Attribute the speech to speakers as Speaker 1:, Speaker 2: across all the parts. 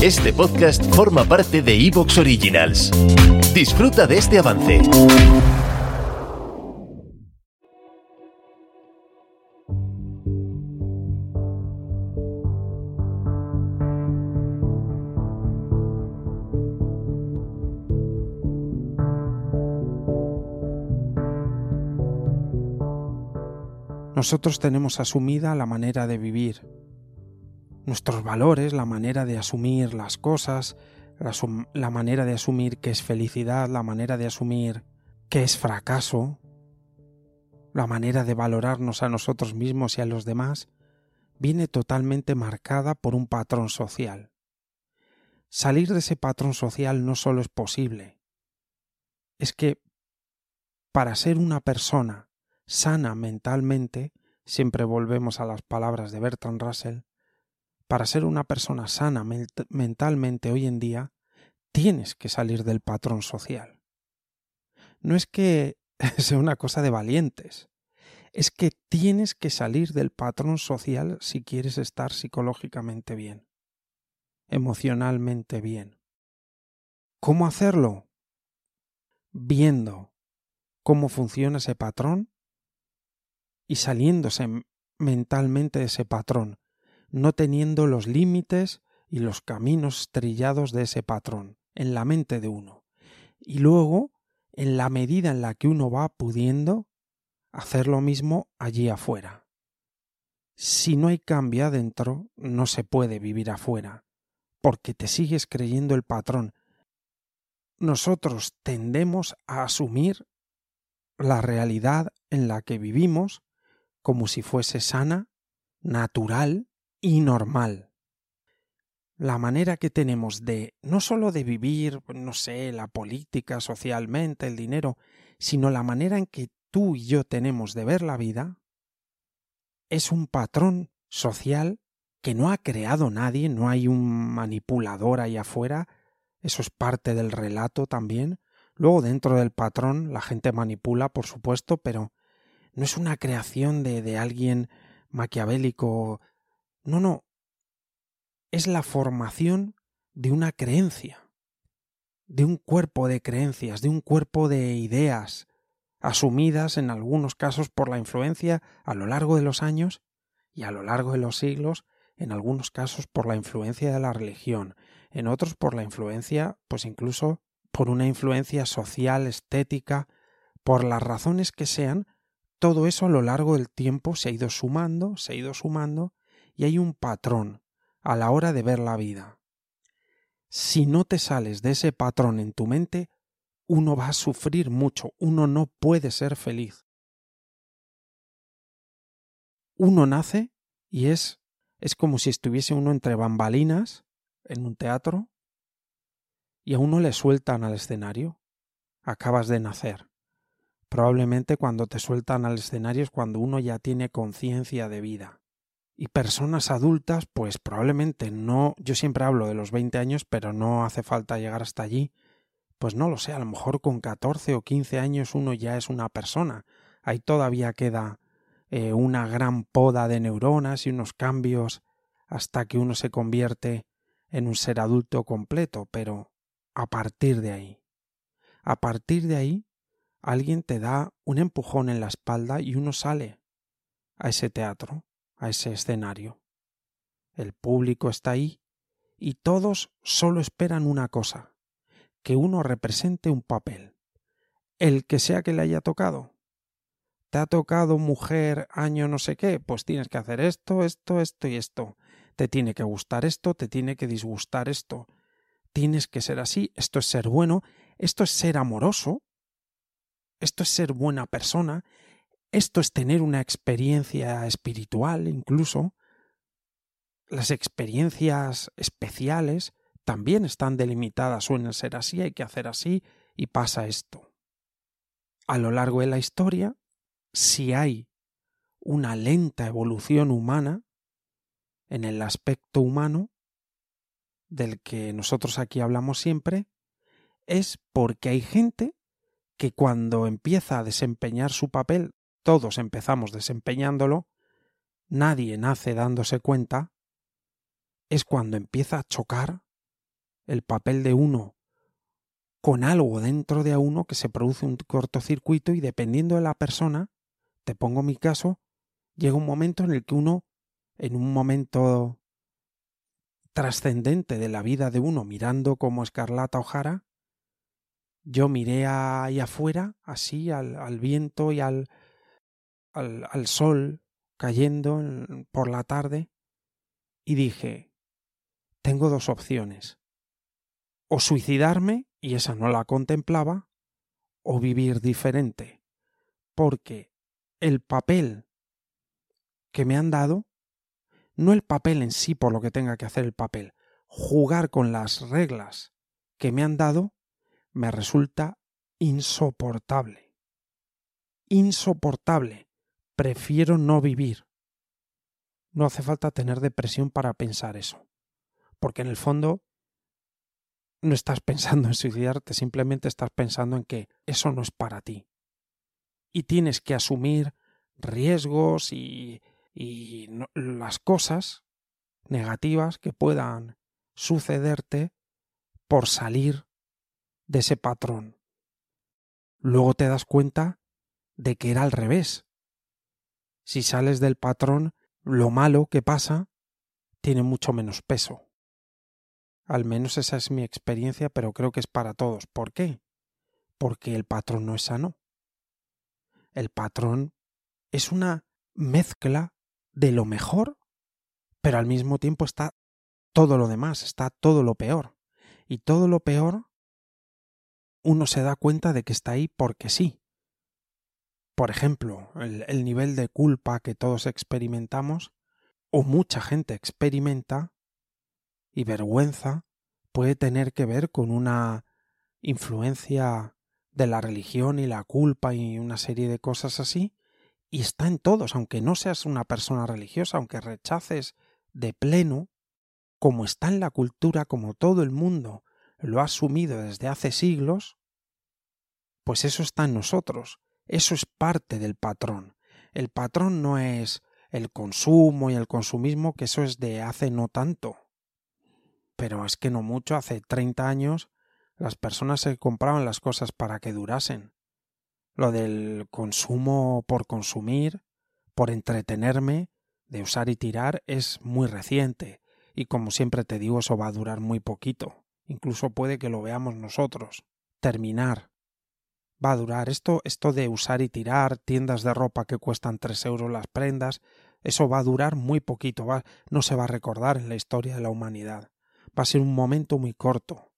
Speaker 1: Este podcast forma parte de Evox Originals. Disfruta de este avance.
Speaker 2: Nosotros tenemos asumida la manera de vivir, nuestros valores, la manera de asumir las cosas, la, manera de asumir qué es felicidad, la manera de asumir qué es fracaso, la manera de valorarnos a nosotros mismos y a los demás, viene totalmente marcada por un patrón social. Salir de ese patrón social no solo es posible, es que para ser una persona sana mentalmente, siempre volvemos a las palabras de Bertrand Russell, para ser una persona sana mentalmente hoy en día, tienes que salir del patrón social. No es que sea una cosa de valientes, es que tienes que salir del patrón social si quieres estar psicológicamente bien, emocionalmente bien. ¿Cómo hacerlo? Viendo cómo funciona ese patrón y saliéndose mentalmente de ese patrón, no teniendo los límites y los caminos trillados de ese patrón en la mente de uno. Y luego, en la medida en la que uno va pudiendo, hacer lo mismo allí afuera. Si no hay cambio adentro, no se puede vivir afuera, porque te sigues creyendo el patrón. Nosotros tendemos a asumir la realidad en la que vivimos como si fuese sana, natural y normal. La manera que tenemos de no sólo de vivir, no sé, la política, socialmente, el dinero, sino la manera en que tú y yo tenemos de ver la vida, es un patrón social que no ha creado nadie, no hay un manipulador ahí afuera, eso es parte del relato también. Luego dentro del patrón la gente manipula, por supuesto, pero no es una creación de, de alguien maquiavélico no, no. Es la formación de una creencia, de un cuerpo de creencias, de un cuerpo de ideas, asumidas en algunos casos por la influencia a lo largo de los años y a lo largo de los siglos, en algunos casos por la influencia de la religión, en otros por la influencia, pues incluso por una influencia social, estética, por las razones que sean, todo eso a lo largo del tiempo se ha ido sumando, se ha ido sumando y hay un patrón a la hora de ver la vida. Si no te sales de ese patrón en tu mente, uno va a sufrir mucho, uno no puede ser feliz. Uno nace y es es como si estuviese uno entre bambalinas en un teatro y a uno le sueltan al escenario. Acabas de nacer. Probablemente cuando te sueltan al escenario es cuando uno ya tiene conciencia de vida y personas adultas, pues probablemente no, yo siempre hablo de los 20 años, pero no hace falta llegar hasta allí, pues no lo sé, a lo mejor con 14 o 15 años uno ya es una persona, ahí todavía queda eh, una gran poda de neuronas y unos cambios hasta que uno se convierte en un ser adulto completo, pero a partir de ahí, a partir de ahí, alguien te da un empujón en la espalda y uno sale a ese teatro a ese escenario. El público está ahí y todos solo esperan una cosa, que uno represente un papel, el que sea que le haya tocado. ¿Te ha tocado mujer año no sé qué? Pues tienes que hacer esto, esto, esto y esto. Te tiene que gustar esto, te tiene que disgustar esto. Tienes que ser así, esto es ser bueno, esto es ser amoroso, esto es ser buena persona, esto es tener una experiencia espiritual incluso. Las experiencias especiales también están delimitadas, suelen ser así, hay que hacer así y pasa esto. A lo largo de la historia, si hay una lenta evolución humana en el aspecto humano, del que nosotros aquí hablamos siempre, es porque hay gente que cuando empieza a desempeñar su papel todos empezamos desempeñándolo, nadie nace dándose cuenta, es cuando empieza a chocar el papel de uno con algo dentro de uno que se produce un cortocircuito y dependiendo de la persona, te pongo mi caso, llega un momento en el que uno, en un momento trascendente de la vida de uno, mirando como Escarlata O'Hara, yo miré ahí afuera, así, al, al viento y al, al, al sol cayendo por la tarde, y dije, tengo dos opciones, o suicidarme, y esa no la contemplaba, o vivir diferente, porque el papel que me han dado, no el papel en sí por lo que tenga que hacer el papel, jugar con las reglas que me han dado, me resulta insoportable. Insoportable. Prefiero no vivir. No hace falta tener depresión para pensar eso. Porque en el fondo no estás pensando en suicidarte, simplemente estás pensando en que eso no es para ti. Y tienes que asumir riesgos y, y las cosas negativas que puedan sucederte por salir de ese patrón. Luego te das cuenta de que era al revés. Si sales del patrón, lo malo que pasa tiene mucho menos peso. Al menos esa es mi experiencia, pero creo que es para todos. ¿Por qué? Porque el patrón no es sano. El patrón es una mezcla de lo mejor, pero al mismo tiempo está todo lo demás, está todo lo peor. Y todo lo peor uno se da cuenta de que está ahí porque sí. Por ejemplo, el, el, nivel de culpa que todos experimentamos, o mucha gente experimenta, y vergüenza, puede tener que ver con una influencia de la religión y la culpa y una serie de cosas así, y está en todos, aunque no seas una persona religiosa, aunque rechaces de pleno, como está en la cultura, como todo el mundo lo ha asumido desde hace siglos, pues eso está en nosotros, eso es parte del patrón. El patrón no es el consumo y el consumismo, que eso es de hace no tanto. Pero es que no mucho, hace 30 años las personas se compraban las cosas para que durasen. Lo del consumo por consumir, por entretenerme, de usar y tirar, es muy reciente, y como siempre te digo, eso va a durar muy poquito incluso puede que lo veamos nosotros. Terminar. Va a durar esto, esto de usar y tirar, tiendas de ropa que cuestan tres euros las prendas, eso va a durar muy poquito, va, no se va a recordar en la historia de la humanidad. Va a ser un momento muy corto.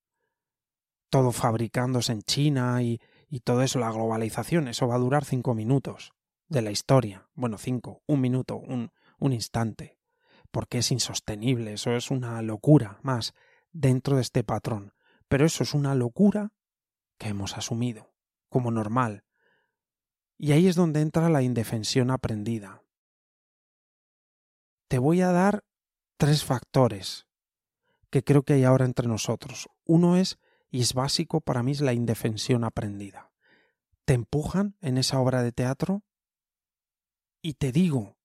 Speaker 2: Todo fabricándose en China y, todo eso, la globalización, eso va a durar cinco minutos de la historia. Bueno, cinco, un minuto, un instante. Porque es insostenible, eso es una locura más dentro de este patrón. Pero eso es una locura que hemos asumido como normal. Y ahí es donde entra la indefensión aprendida. Te voy a dar tres factores que creo que hay ahora entre nosotros. Uno es, y es básico para mí, es la indefensión aprendida. Te empujan en esa obra de teatro y te digo,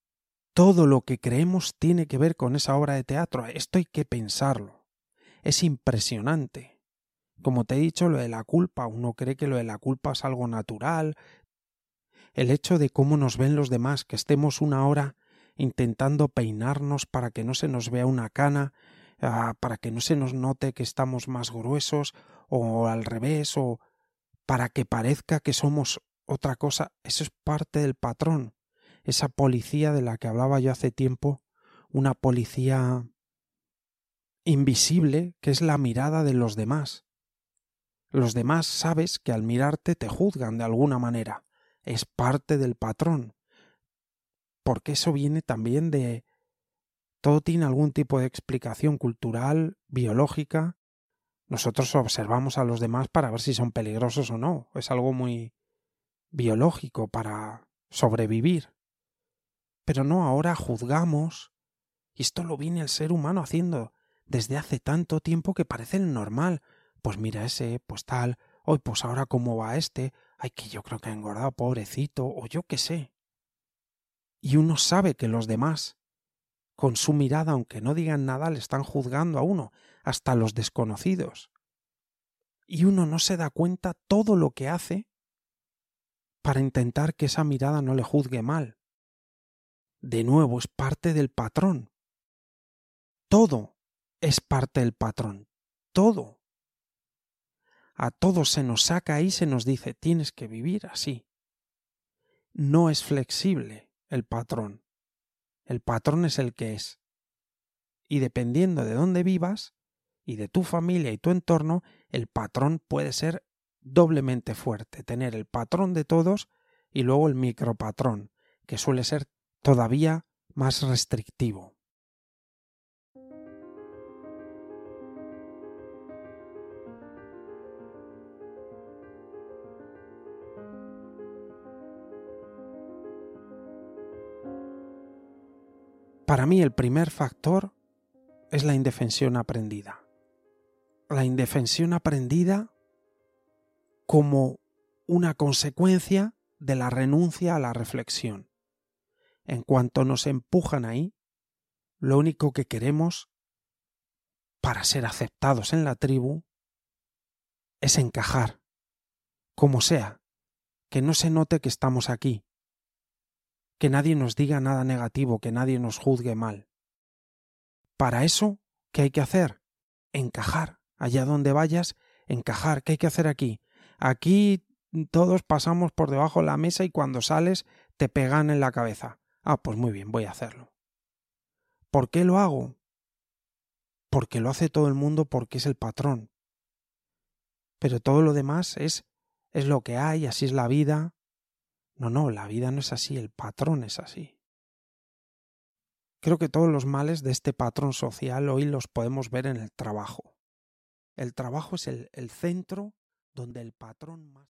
Speaker 2: todo lo que creemos tiene que ver con esa obra de teatro. Esto hay que pensarlo es impresionante. Como te he dicho, lo de la culpa, uno cree que lo de la culpa es algo natural. El hecho de cómo nos ven los demás, que estemos una hora intentando peinarnos para que no se nos vea una cana, ah, para que no se nos note que estamos más gruesos, o al revés, o para que parezca que somos otra cosa, eso es parte del patrón. Esa policía de la que hablaba yo hace tiempo, una policía invisible que es la mirada de los demás. Los demás sabes que al mirarte te juzgan de alguna manera. Es parte del patrón. Porque eso viene también de... Todo tiene algún tipo de explicación cultural, biológica. Nosotros observamos a los demás para ver si son peligrosos o no. Es algo muy biológico para sobrevivir. Pero no ahora juzgamos. Y esto lo viene el ser humano haciendo desde hace tanto tiempo que parecen normal. Pues mira ese, pues tal, hoy pues ahora cómo va este, ay que yo creo que ha engordado, pobrecito, o yo qué sé. Y uno sabe que los demás Con su mirada, aunque no digan nada, le están juzgando a uno, hasta los desconocidos. Y uno no se da cuenta todo lo que hace para intentar que esa mirada no le juzgue mal. De nuevo, es parte del patrón. Todo es parte del patrón. Todo. A todos se nos saca y se nos dice tienes que vivir así. No es flexible el patrón. El patrón es el que es. Y dependiendo de dónde vivas y de tu familia y tu entorno, el patrón puede ser doblemente fuerte. Tener el patrón de todos y luego el micropatrón, que suele ser todavía más restrictivo. Para mí el primer factor es la indefensión aprendida. La indefensión aprendida como una consecuencia de la renuncia a la reflexión. En cuanto nos empujan ahí, lo único que queremos para ser aceptados en la tribu es encajar, como sea, que no se note que estamos aquí, que nadie nos diga nada negativo, que nadie nos juzgue mal. Para eso, ¿qué hay que hacer? Encajar. Allá donde vayas, encajar. ¿Qué hay que hacer aquí? Aquí todos pasamos por debajo de la mesa y cuando sales te pegan en la cabeza. Ah, pues muy bien, voy a hacerlo. ¿Por qué lo hago? Porque lo hace todo el mundo porque es el patrón. Pero todo lo demás es es lo que hay, así es la vida, no, no, la vida no es así, el patrón es así. Creo que todos los males de este patrón social hoy los podemos ver en el trabajo. El trabajo es el, el centro donde el patrón más...